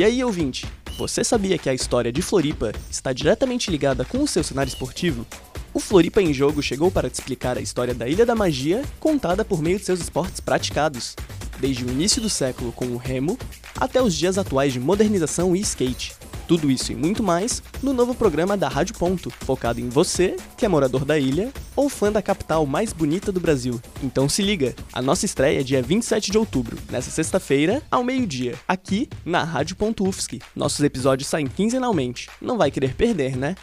E aí, ouvinte? Você sabia que a história de Floripa está diretamente ligada com o seu cenário esportivo? O Floripa em Jogo chegou para te explicar a história da Ilha da Magia, contada por meio de seus esportes praticados, desde o início do século com o remo até os dias atuais de modernização e skate. Tudo isso e muito mais no novo programa da Rádio Ponto, focado em você, que é morador da ilha ou fã da capital mais bonita do Brasil. Então se liga, a nossa estreia é dia 27 de outubro, nessa sexta-feira, ao meio-dia, aqui na Rádio Ponto UFSC. Nossos episódios saem quinzenalmente. Não vai querer perder, né?